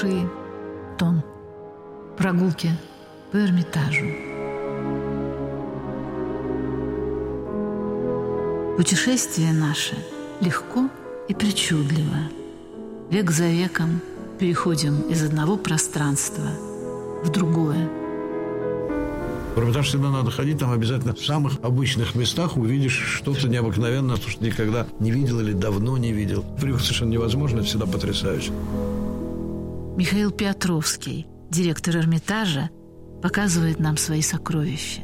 Ши, Тон. Прогулки по Эрмитажу. Путешествие наше легко и причудливо. Век за веком переходим из одного пространства в другое. В Эрмитаж всегда надо ходить, там обязательно в самых обычных местах увидишь что-то необыкновенное, то, что никогда не видел или давно не видел. Привык совершенно невозможно, всегда потрясающе. Михаил Петровский, директор Эрмитажа, показывает нам свои сокровища.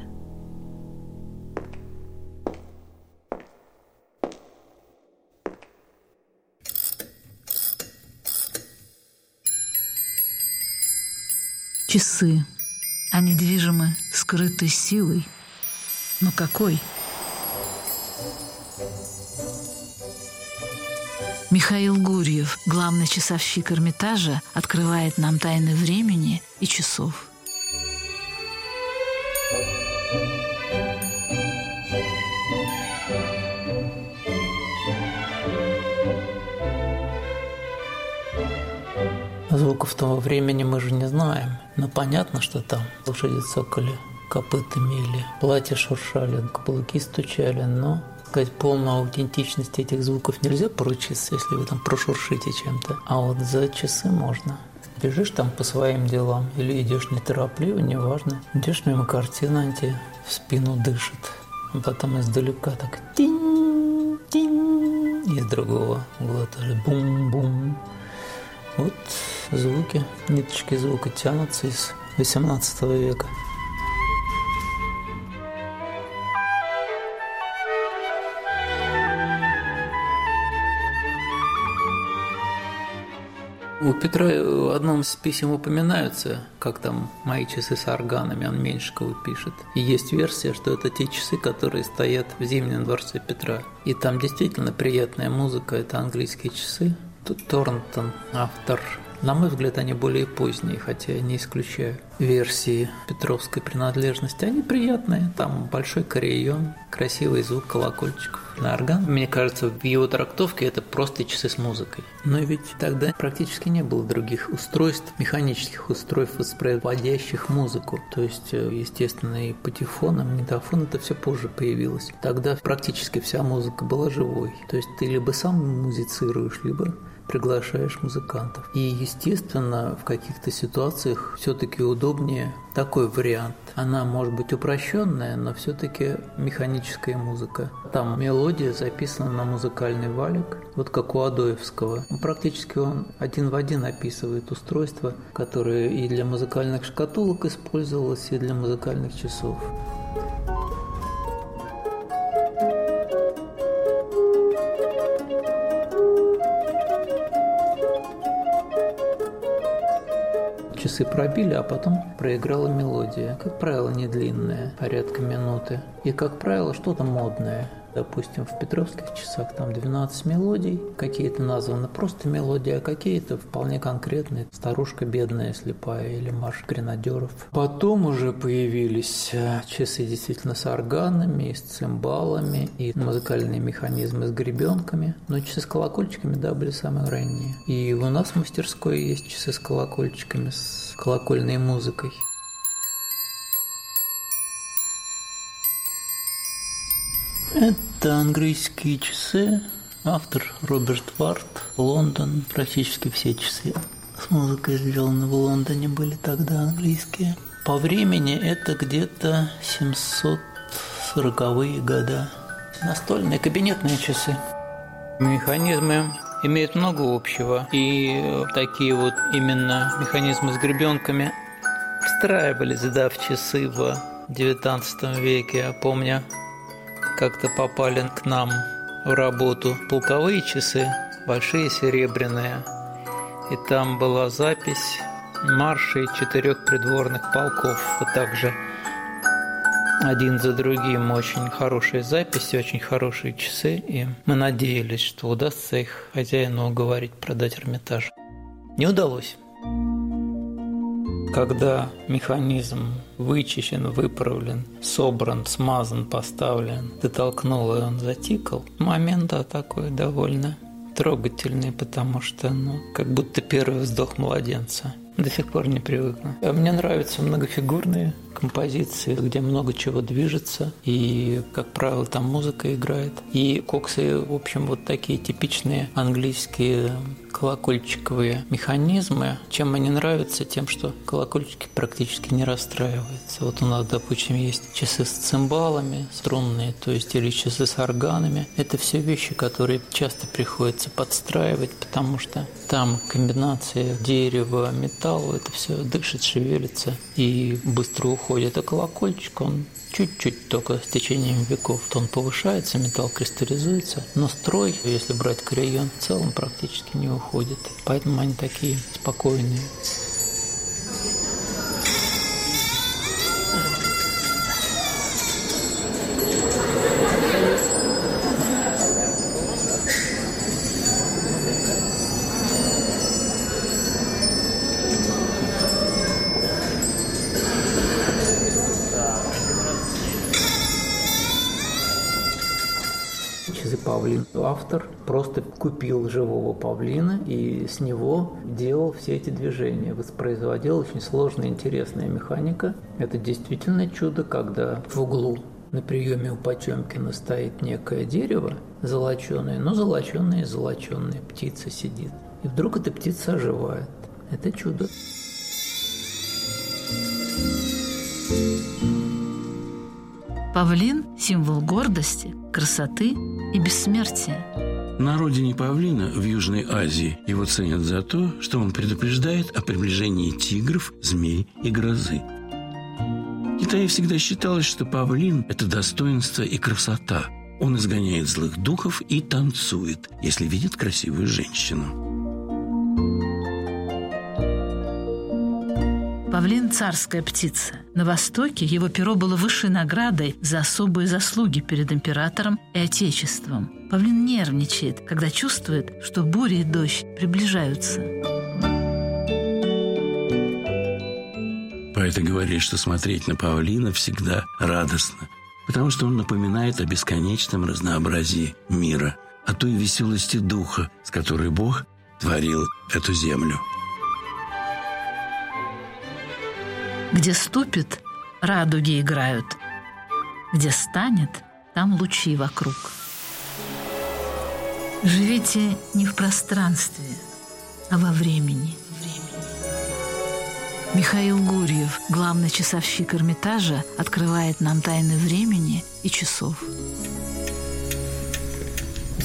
Часы. Они движимы скрытой силой. Но какой? Михаил Гурьев, главный часовщик Эрмитажа, открывает нам тайны времени и часов. Звуков того времени мы же не знаем, но понятно, что там лошади цокали копытами или платья шуршали, каблуки стучали, но сказать, полную аутентичность этих звуков нельзя поручиться, если вы там прошуршите чем-то. А вот за часы можно. Бежишь там по своим делам или идешь неторопливо, неважно. Идешь мимо картины, она тебе в спину дышит. А потом издалека так тинь, тинь, из другого угла тоже бум-бум. Вот звуки, ниточки звука тянутся из 18 века. У Петра в одном из писем упоминаются, как там мои часы с органами, он Меньшикова пишет. И есть версия, что это те часы, которые стоят в Зимнем дворце Петра. И там действительно приятная музыка, это английские часы. Тут Торнтон, автор на мой взгляд, они более поздние, хотя я не исключаю версии Петровской принадлежности. Они приятные, там большой кореен, красивый звук колокольчиков на орган. Мне кажется, в его трактовке это просто часы с музыкой. Но ведь тогда практически не было других устройств, механических устройств, воспроизводящих музыку. То есть, э, естественно, и патефон, и магнитофон это все позже появилось. Тогда практически вся музыка была живой. То есть ты либо сам музицируешь, либо приглашаешь музыкантов. И, естественно, в каких-то ситуациях все-таки удобнее такой вариант. Она может быть упрощенная, но все-таки механическая музыка. Там мелодия записана на музыкальный валик, вот как у Адоевского. Практически он один в один описывает устройство, которое и для музыкальных шкатулок использовалось, и для музыкальных часов. Часы пробили, а потом проиграла мелодия. Как правило, не длинная, порядка минуты. И, как правило, что-то модное. Допустим, в Петровских часах там 12 мелодий, какие-то названы просто мелодии, а какие-то вполне конкретные. Старушка бедная, слепая или марш гренадеров. Потом уже появились э, часы действительно с органами, с цимбалами, и музыкальные механизмы с гребенками. Но часы с колокольчиками, да, были самые ранние. И у нас в мастерской есть часы с колокольчиками, с колокольной музыкой. Это английские часы. Автор Роберт Варт. Лондон. Практически все часы с музыкой сделаны в Лондоне были тогда английские. По времени это где-то 740-е года. Настольные кабинетные часы. Механизмы имеют много общего. И такие вот именно механизмы с гребенками встраивались, да, в часы в XIX веке. Я помню, как-то попали к нам в работу полковые часы, большие серебряные. И там была запись маршей четырех придворных полков. Вот так же один за другим очень хорошие записи, очень хорошие часы. И мы надеялись, что удастся их хозяину уговорить продать Эрмитаж. Не удалось. Когда механизм вычищен, выправлен, собран, смазан, поставлен, ты толкнул, и он затикал, момент да, такой довольно трогательный, потому что, ну, как будто первый вздох младенца. До сих пор не привыкну. А мне нравятся многофигурные композиции, где много чего движется, и, как правило, там музыка играет. И коксы, в общем, вот такие типичные английские колокольчиковые механизмы. Чем они нравятся? Тем, что колокольчики практически не расстраиваются. Вот у нас, допустим, есть часы с цимбалами, струнные, то есть или часы с органами. Это все вещи, которые часто приходится подстраивать, потому что там комбинация дерева, металла, это все дышит, шевелится и быстро уходит. А колокольчик, он чуть-чуть только с течением веков тон повышается, металл кристаллизуется, но строй, если брать карьон в целом, практически не уходит. Поэтому они такие спокойные. Купил живого павлина и с него делал все эти движения, воспроизводил очень сложная интересная механика. Это действительно чудо, когда в углу на приеме у Потемкина стоит некое дерево золоченое, но золоченое и золоченое, птица сидит. И вдруг эта птица оживает. Это чудо. Павлин – символ гордости, красоты и бессмертия. На родине павлина в Южной Азии его ценят за то, что он предупреждает о приближении тигров, змей и грозы. В Китае всегда считалось, что павлин – это достоинство и красота. Он изгоняет злых духов и танцует, если видит красивую женщину. Павлин – царская птица. На Востоке его перо было высшей наградой за особые заслуги перед императором и отечеством. Павлин нервничает, когда чувствует, что буря и дождь приближаются. Поэты говорят, что смотреть на павлина всегда радостно, потому что он напоминает о бесконечном разнообразии мира, о той веселости духа, с которой Бог творил эту землю. Где ступит, радуги играют. Где станет, там лучи вокруг. Живите не в пространстве, а во времени. Михаил Гурьев, главный часовщик Эрмитажа, открывает нам тайны времени и часов.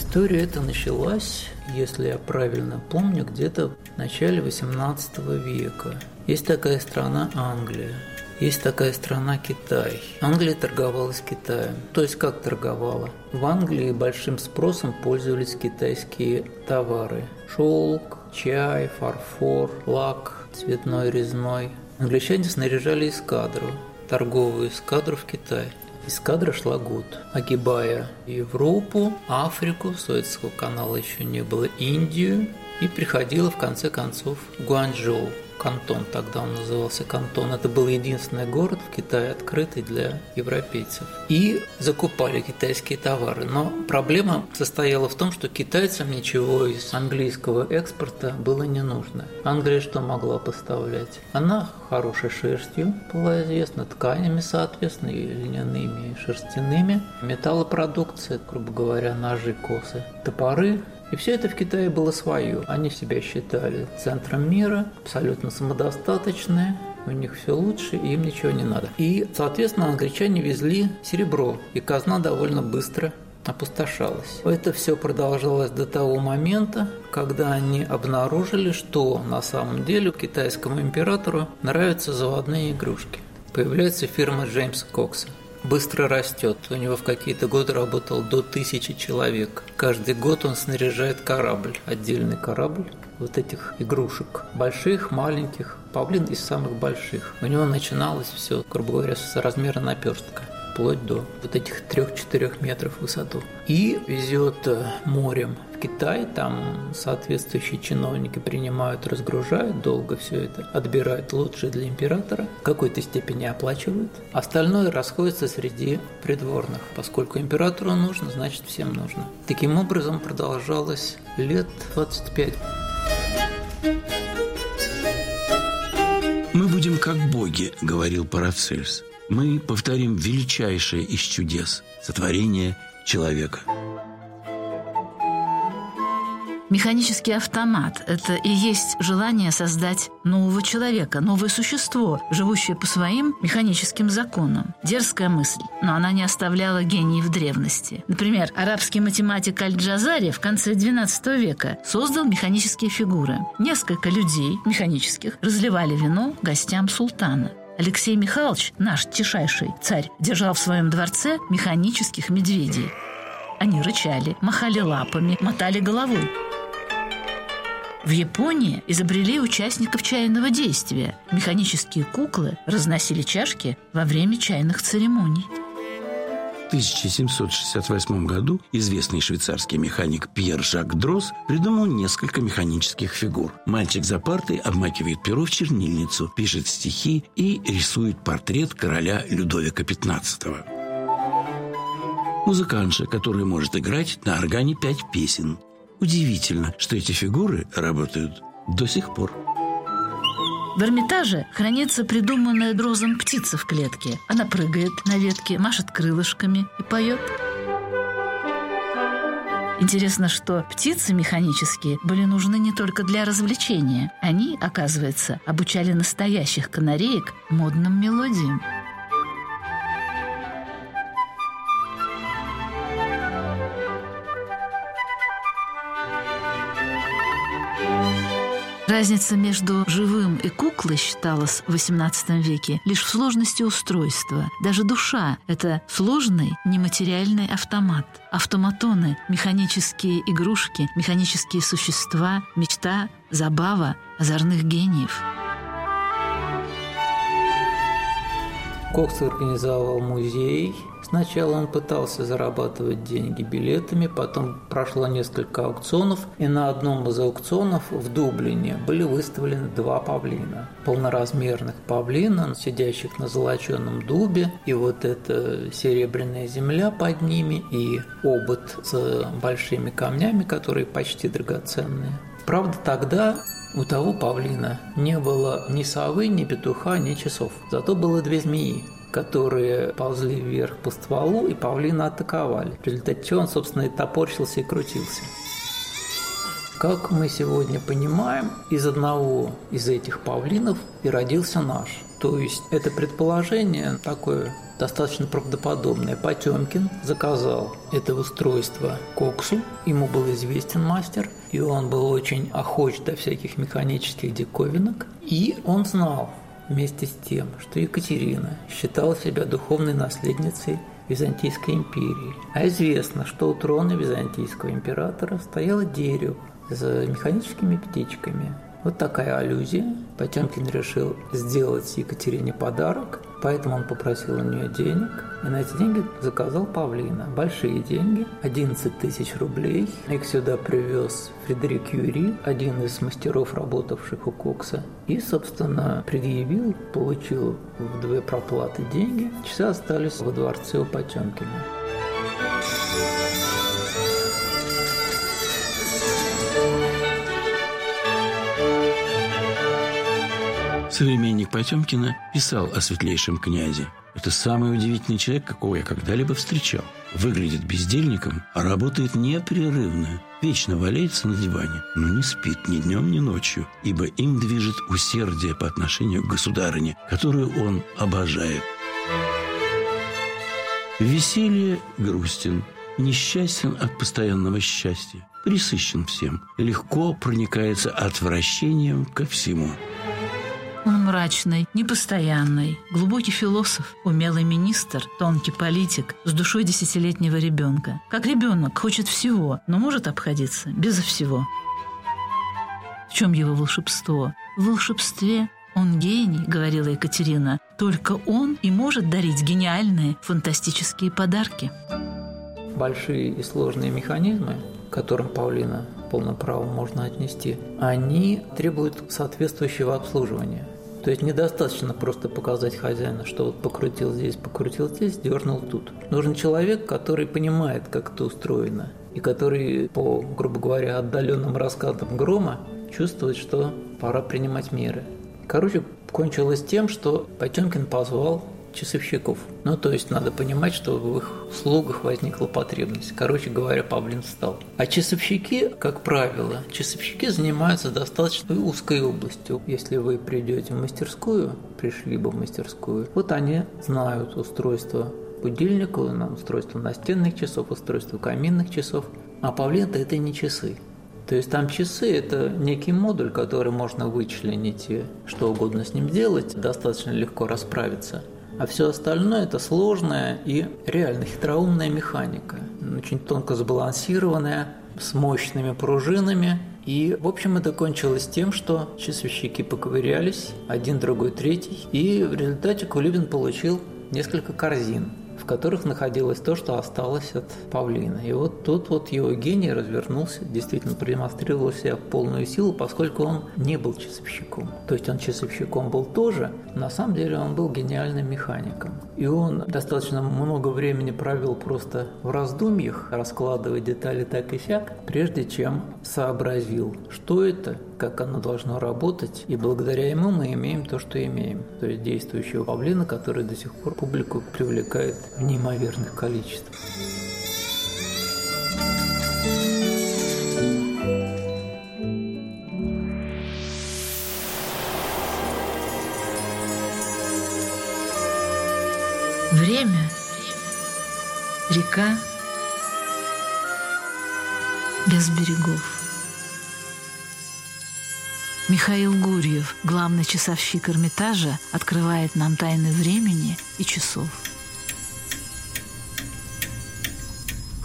История эта началась, если я правильно помню, где-то в начале XVIII века. Есть такая страна Англия, есть такая страна Китай. Англия торговала с Китаем. То есть как торговала? В Англии большим спросом пользовались китайские товары. Шелк, чай, фарфор, лак, цветной, резной. Англичане снаряжали эскадру, торговую эскадру в Китай. Эскадра шла год, огибая Европу, Африку, Суэцкого канала еще не было, Индию, и приходила в конце концов в Гуанчжоу, Кантон, тогда он назывался Кантон. Это был единственный город в Китае, открытый для европейцев. И закупали китайские товары. Но проблема состояла в том, что китайцам ничего из английского экспорта было не нужно. Англия что могла поставлять? Она хорошей шерстью была известна, тканями, соответственно, и льняными, и шерстяными, металлопродукция, грубо говоря, ножи, косы, топоры, и все это в Китае было свое. Они себя считали центром мира, абсолютно самодостаточные, у них все лучше, и им ничего не надо. И, соответственно, англичане везли серебро, и казна довольно быстро опустошалась. Это все продолжалось до того момента, когда они обнаружили, что на самом деле китайскому императору нравятся заводные игрушки. Появляется фирма Джеймса Кокса быстро растет. У него в какие-то годы работало до тысячи человек. Каждый год он снаряжает корабль, отдельный корабль вот этих игрушек. Больших, маленьких. Павлин из самых больших. У него начиналось все, грубо говоря, с размера наперстка. вплоть до вот этих 3-4 метров в высоту. И везет э, морем Китай, там соответствующие чиновники принимают, разгружают, долго все это отбирают лучшее для императора, в какой-то степени оплачивают. Остальное расходится среди придворных. Поскольку императору нужно, значит всем нужно. Таким образом продолжалось лет 25. «Мы будем как боги», — говорил Парацельс. «Мы повторим величайшее из чудес — сотворение человека». Механический автомат – это и есть желание создать нового человека, новое существо, живущее по своим механическим законам. Дерзкая мысль, но она не оставляла гений в древности. Например, арабский математик Аль-Джазари в конце XII века создал механические фигуры. Несколько людей, механических, разливали вино гостям султана. Алексей Михайлович, наш тишайший царь, держал в своем дворце механических медведей. Они рычали, махали лапами, мотали головой. В Японии изобрели участников чайного действия. Механические куклы разносили чашки во время чайных церемоний. В 1768 году известный швейцарский механик Пьер Жак Дрос придумал несколько механических фигур. Мальчик за партой обмакивает перо в чернильницу, пишет стихи и рисует портрет короля Людовика XV. Музыкантша, которая может играть на органе пять песен. Удивительно, что эти фигуры работают до сих пор. В Эрмитаже хранится придуманная дрозом птица в клетке. Она прыгает на ветке, машет крылышками и поет. Интересно, что птицы механические были нужны не только для развлечения. Они, оказывается, обучали настоящих канареек модным мелодиям. Разница между живым и куклой считалась в XVIII веке лишь в сложности устройства. Даже душа – это сложный нематериальный автомат. Автоматоны – механические игрушки, механические существа, мечта, забава озорных гениев. Кокс организовал музей Сначала он пытался зарабатывать деньги билетами, потом прошло несколько аукционов, и на одном из аукционов в Дублине были выставлены два павлина. Полноразмерных павлина, сидящих на золоченом дубе, и вот эта серебряная земля под ними, и обод с большими камнями, которые почти драгоценные. Правда, тогда у того павлина не было ни совы, ни петуха, ни часов. Зато было две змеи которые ползли вверх по стволу, и павлина атаковали. В результате он, собственно, и топорщился и крутился. Как мы сегодня понимаем, из одного из этих павлинов и родился наш. То есть это предположение такое достаточно правдоподобное. Потемкин заказал это устройство Коксу, ему был известен мастер, и он был очень охоч до всяких механических диковинок, и он знал, вместе с тем, что Екатерина считала себя духовной наследницей Византийской империи. А известно, что у трона византийского императора стояло дерево с механическими птичками. Вот такая аллюзия. Потемкин решил сделать Екатерине подарок, поэтому он попросил у нее денег, и на эти деньги заказал павлина. Большие деньги, 11 тысяч рублей. Их сюда привез Фредерик Юри, один из мастеров, работавших у Кокса, и, собственно, предъявил, получил в две проплаты деньги. Часы остались во дворце у Потемкина. Современник Потемкина писал о светлейшем князе. Это самый удивительный человек, какого я когда-либо встречал. Выглядит бездельником, а работает непрерывно. Вечно валяется на диване, но не спит ни днем, ни ночью, ибо им движет усердие по отношению к государине, которую он обожает. Веселье грустен, несчастен от постоянного счастья, присыщен всем, легко проникается отвращением ко всему – мрачный, непостоянный, глубокий философ, умелый министр, тонкий политик с душой десятилетнего ребенка. Как ребенок хочет всего, но может обходиться безо всего. В чем его волшебство? В волшебстве Он гений, говорила Екатерина. Только он и может дарить гениальные, фантастические подарки. Большие и сложные механизмы, к которым Павлина полным правом можно отнести, они требуют соответствующего обслуживания. То есть недостаточно просто показать хозяину, что вот покрутил здесь, покрутил здесь, дернул тут. Нужен человек, который понимает, как это устроено, и который по, грубо говоря, отдаленным раскатам грома чувствует, что пора принимать меры. Короче, кончилось тем, что Потемкин позвал часовщиков. Ну, то есть надо понимать, что в их слугах возникла потребность. Короче говоря, Павлин встал. А часовщики, как правило, часовщики занимаются достаточно узкой областью. Если вы придете в мастерскую, пришли бы в мастерскую, вот они знают устройство будильника, устройство настенных часов, устройство каминных часов. А Павлин-то это не часы. То есть там часы – это некий модуль, который можно вычленить и что угодно с ним делать, достаточно легко расправиться – а все остальное – это сложная и реально хитроумная механика, очень тонко сбалансированная, с мощными пружинами. И, в общем, это кончилось тем, что часовщики поковырялись, один, другой, третий, и в результате Кулибин получил несколько корзин – которых находилось то, что осталось от павлина. И вот тут вот его гений развернулся, действительно продемонстрировал себя в полную силу, поскольку он не был часовщиком. То есть он часовщиком был тоже, на самом деле он был гениальным механиком. И он достаточно много времени провел просто в раздумьях, раскладывая детали так и сяк, прежде чем сообразил, что это, как оно должно работать, и благодаря ему мы имеем то, что имеем. То есть действующего павлина, который до сих пор публику привлекает в неимоверных количествах. Время, река без берегов. Михаил Гурьев, главный часовщик Эрмитажа, открывает нам тайны времени и часов.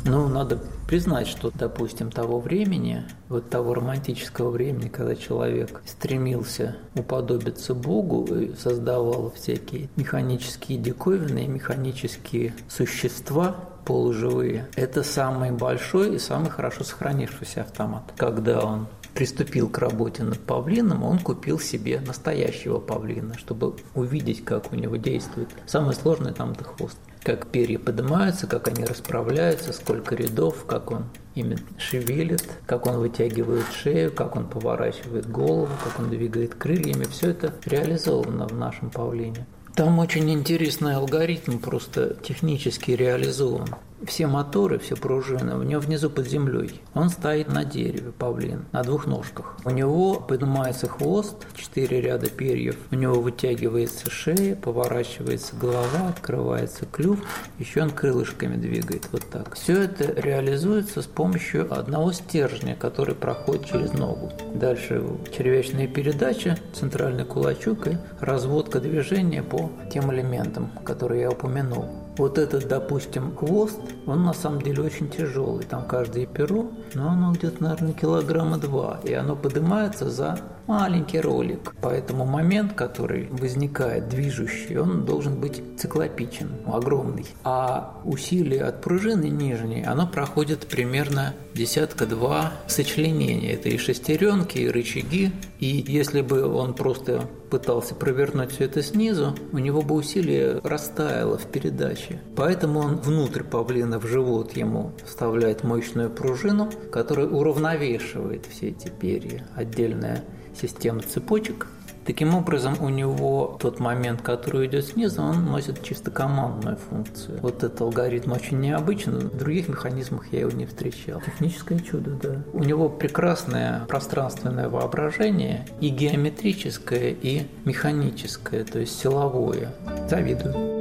Ну, надо признать, что, допустим, того времени, вот того романтического времени, когда человек стремился уподобиться Богу и создавал всякие механические диковины, механические существа, полуживые, это самый большой и самый хорошо сохранившийся автомат. Когда он приступил к работе над павлином, он купил себе настоящего павлина, чтобы увидеть, как у него действует. Самое сложное там это хвост. Как перья поднимаются, как они расправляются, сколько рядов, как он ими шевелит, как он вытягивает шею, как он поворачивает голову, как он двигает крыльями. Все это реализовано в нашем павлине. Там очень интересный алгоритм, просто технически реализован все моторы, все пружины у него внизу под землей. Он стоит на дереве, павлин, на двух ножках. У него поднимается хвост, четыре ряда перьев, у него вытягивается шея, поворачивается голова, открывается клюв, еще он крылышками двигает вот так. Все это реализуется с помощью одного стержня, который проходит через ногу. Дальше червячная передача, центральный кулачок и разводка движения по тем элементам, которые я упомянул. Вот этот, допустим, хвост, он на самом деле очень тяжелый. Там каждое перо, но оно где-то, наверное, килограмма два. И оно поднимается за маленький ролик. Поэтому момент, который возникает, движущий, он должен быть циклопичен, огромный. А усилие от пружины нижней, оно проходит примерно десятка-два сочленения. Это и шестеренки, и рычаги. И если бы он просто пытался провернуть все это снизу, у него бы усилие растаяло в передаче. Поэтому он внутрь павлина в живот ему вставляет мощную пружину, которая уравновешивает все эти перья. Отдельная система цепочек. Таким образом, у него тот момент, который идет снизу, он носит чисто командную функцию. Вот этот алгоритм очень необычный, в других механизмах я его не встречал. Техническое чудо, да. У него прекрасное пространственное воображение и геометрическое, и механическое, то есть силовое. Завидую.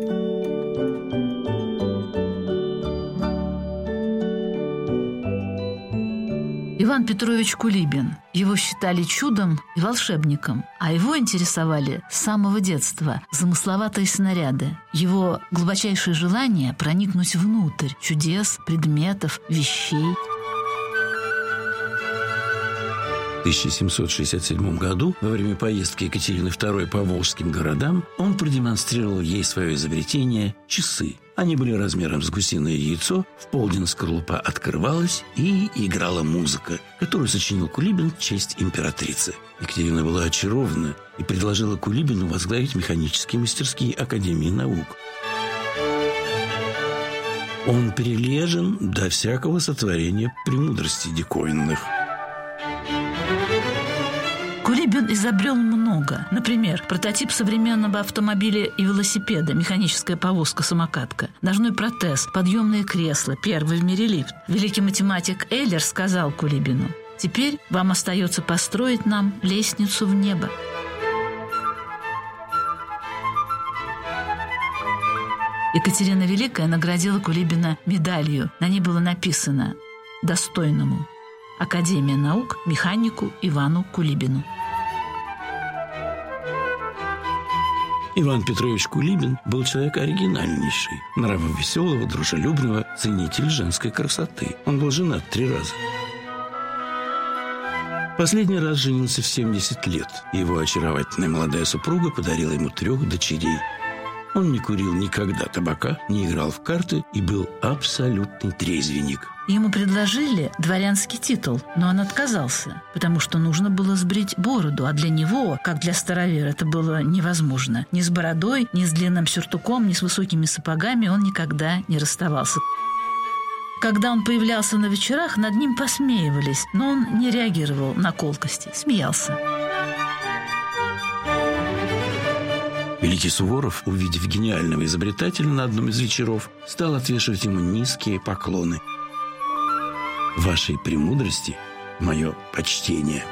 Петрович Кулибин. Его считали чудом и волшебником, а его интересовали с самого детства замысловатые снаряды. Его глубочайшее желание проникнуть внутрь чудес, предметов, вещей – 1767 году, во время поездки Екатерины II по волжским городам, он продемонстрировал ей свое изобретение – часы. Они были размером с гусиное яйцо, в полдень скорлупа открывалась и играла музыка, которую сочинил Кулибин в честь императрицы. Екатерина была очарована и предложила Кулибину возглавить механические мастерские Академии наук. Он прилежен до всякого сотворения премудрости диковинных – изобрел много. Например, прототип современного автомобиля и велосипеда, механическая повозка-самокатка, ножной протез, подъемные кресла, первый в мире лифт. Великий математик Эйлер сказал Кулибину, «Теперь вам остается построить нам лестницу в небо». Екатерина Великая наградила Кулибина медалью. На ней было написано «Достойному». Академия наук механику Ивану Кулибину. Иван Петрович Кулибин был человек оригинальнейший, нравом веселого, дружелюбного, ценитель женской красоты. Он был женат три раза. Последний раз женился в 70 лет. Его очаровательная молодая супруга подарила ему трех дочерей. Он не курил никогда табака, не играл в карты и был абсолютный трезвенник. Ему предложили дворянский титул, но он отказался, потому что нужно было сбрить бороду, а для него, как для старовера, это было невозможно. Ни с бородой, ни с длинным сюртуком, ни с высокими сапогами он никогда не расставался. Когда он появлялся на вечерах, над ним посмеивались, но он не реагировал на колкости, смеялся. Великий Суворов, увидев гениального изобретателя на одном из вечеров, стал отвешивать ему низкие поклоны – вашей премудрости мое почтение.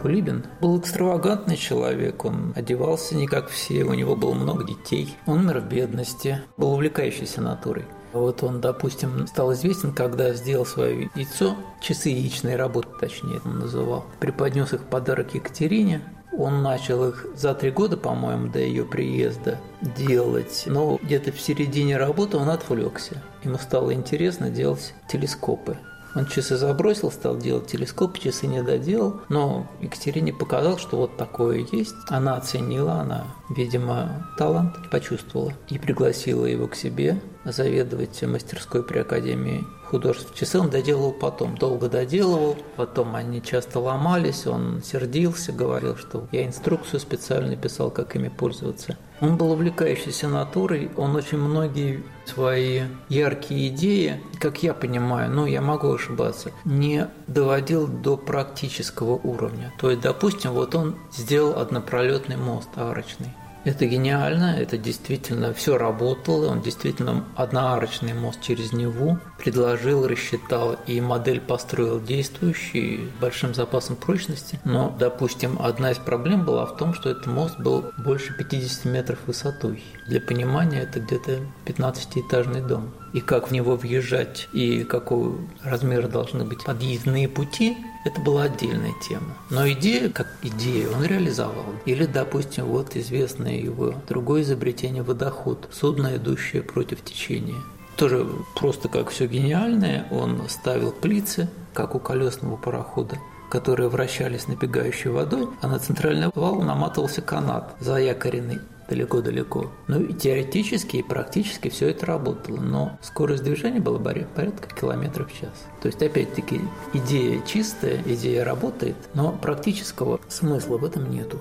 Кулибин был экстравагантный человек, он одевался не как все, у него было много детей, он умер в бедности, был увлекающейся натурой. Вот он, допустим, стал известен, когда сделал свое яйцо, часы яичной работы, точнее, он называл, преподнес их подарок Екатерине, он начал их за три года, по-моему, до ее приезда делать, но где-то в середине работы он отвлекся. Ему стало интересно делать телескопы. Он часы забросил, стал делать телескоп, часы не доделал, но Екатерине показал, что вот такое есть. Она оценила, она, видимо, талант почувствовала и пригласила его к себе заведовать мастерской при Академии художеств. Часы он доделал потом, долго доделывал, потом они часто ломались, он сердился, говорил, что я инструкцию специально писал, как ими пользоваться. Он был увлекающейся натурой, он очень многие свои яркие идеи, как я понимаю, ну я могу ошибаться, не доводил до практического уровня. То есть, допустим, вот он сделал однопролетный мост арочный. Это гениально, это действительно все работало, он действительно одноарочный мост через Неву предложил, рассчитал и модель построил действующий с большим запасом прочности. Но, допустим, одна из проблем была в том, что этот мост был больше 50 метров высотой. Для понимания это где-то 15-этажный дом. И как в него въезжать, и какого размера должны быть подъездные пути, это была отдельная тема. Но идея, как идея, он реализовал. Или, допустим, вот известное его другое изобретение – водоход, судно, идущее против течения. Тоже просто как все гениальное, он ставил плицы, как у колесного парохода, которые вращались набегающей водой, а на центральный вал наматывался канат, заякоренный далеко-далеко. Ну и теоретически и практически все это работало, но скорость движения была порядка километров в час. То есть, опять-таки, идея чистая, идея работает, но практического смысла в этом нету.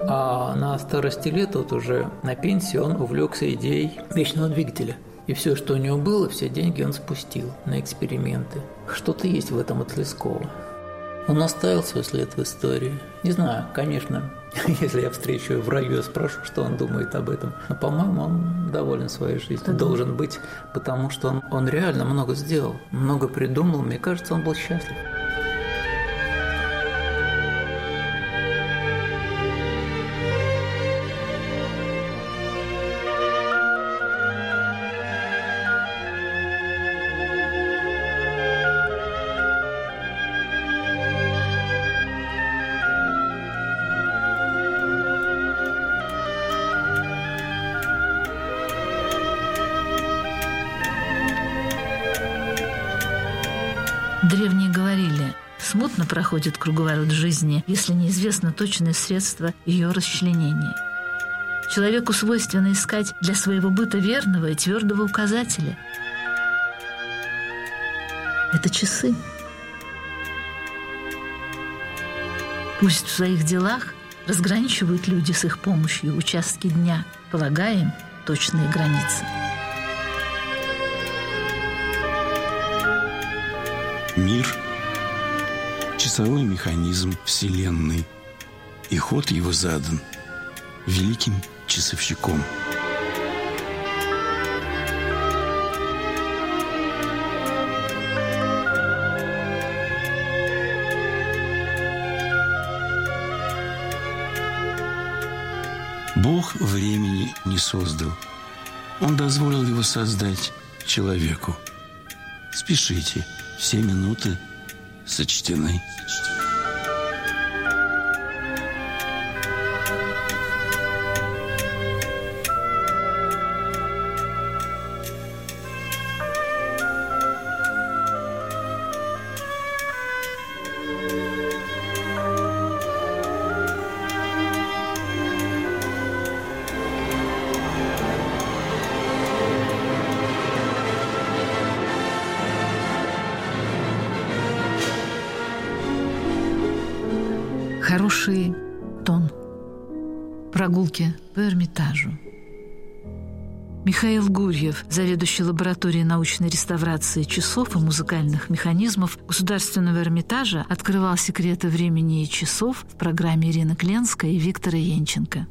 А на старости лет, вот уже на пенсии, он увлекся идеей вечного двигателя. И все, что у него было, все деньги он спустил на эксперименты. Что-то есть в этом от Лескова. Он оставил свой след в истории. Не знаю, конечно, если я встречу его в раю, я спрошу, что он думает об этом. Но, по-моему, он доволен своей жизнью. Должен быть, потому что он, он реально много сделал, много придумал. Мне кажется, он был счастлив. Проходит круговорот жизни, если неизвестно точное средство ее расчленения. Человеку свойственно искать для своего быта верного и твердого указателя. Это часы. Пусть в своих делах разграничивают люди с их помощью участки дня, полагая им точные границы. Мир – часовой механизм Вселенной, и ход его задан великим часовщиком. Бог времени не создал. Он дозволил его создать человеку. Спешите, все минуты сочтены. Хороший тон. Прогулки по Эрмитажу. Михаил Гурьев, заведующий лабораторией научной реставрации часов и музыкальных механизмов Государственного Эрмитажа, открывал секреты времени и часов в программе Ирины Кленской и Виктора Янченко.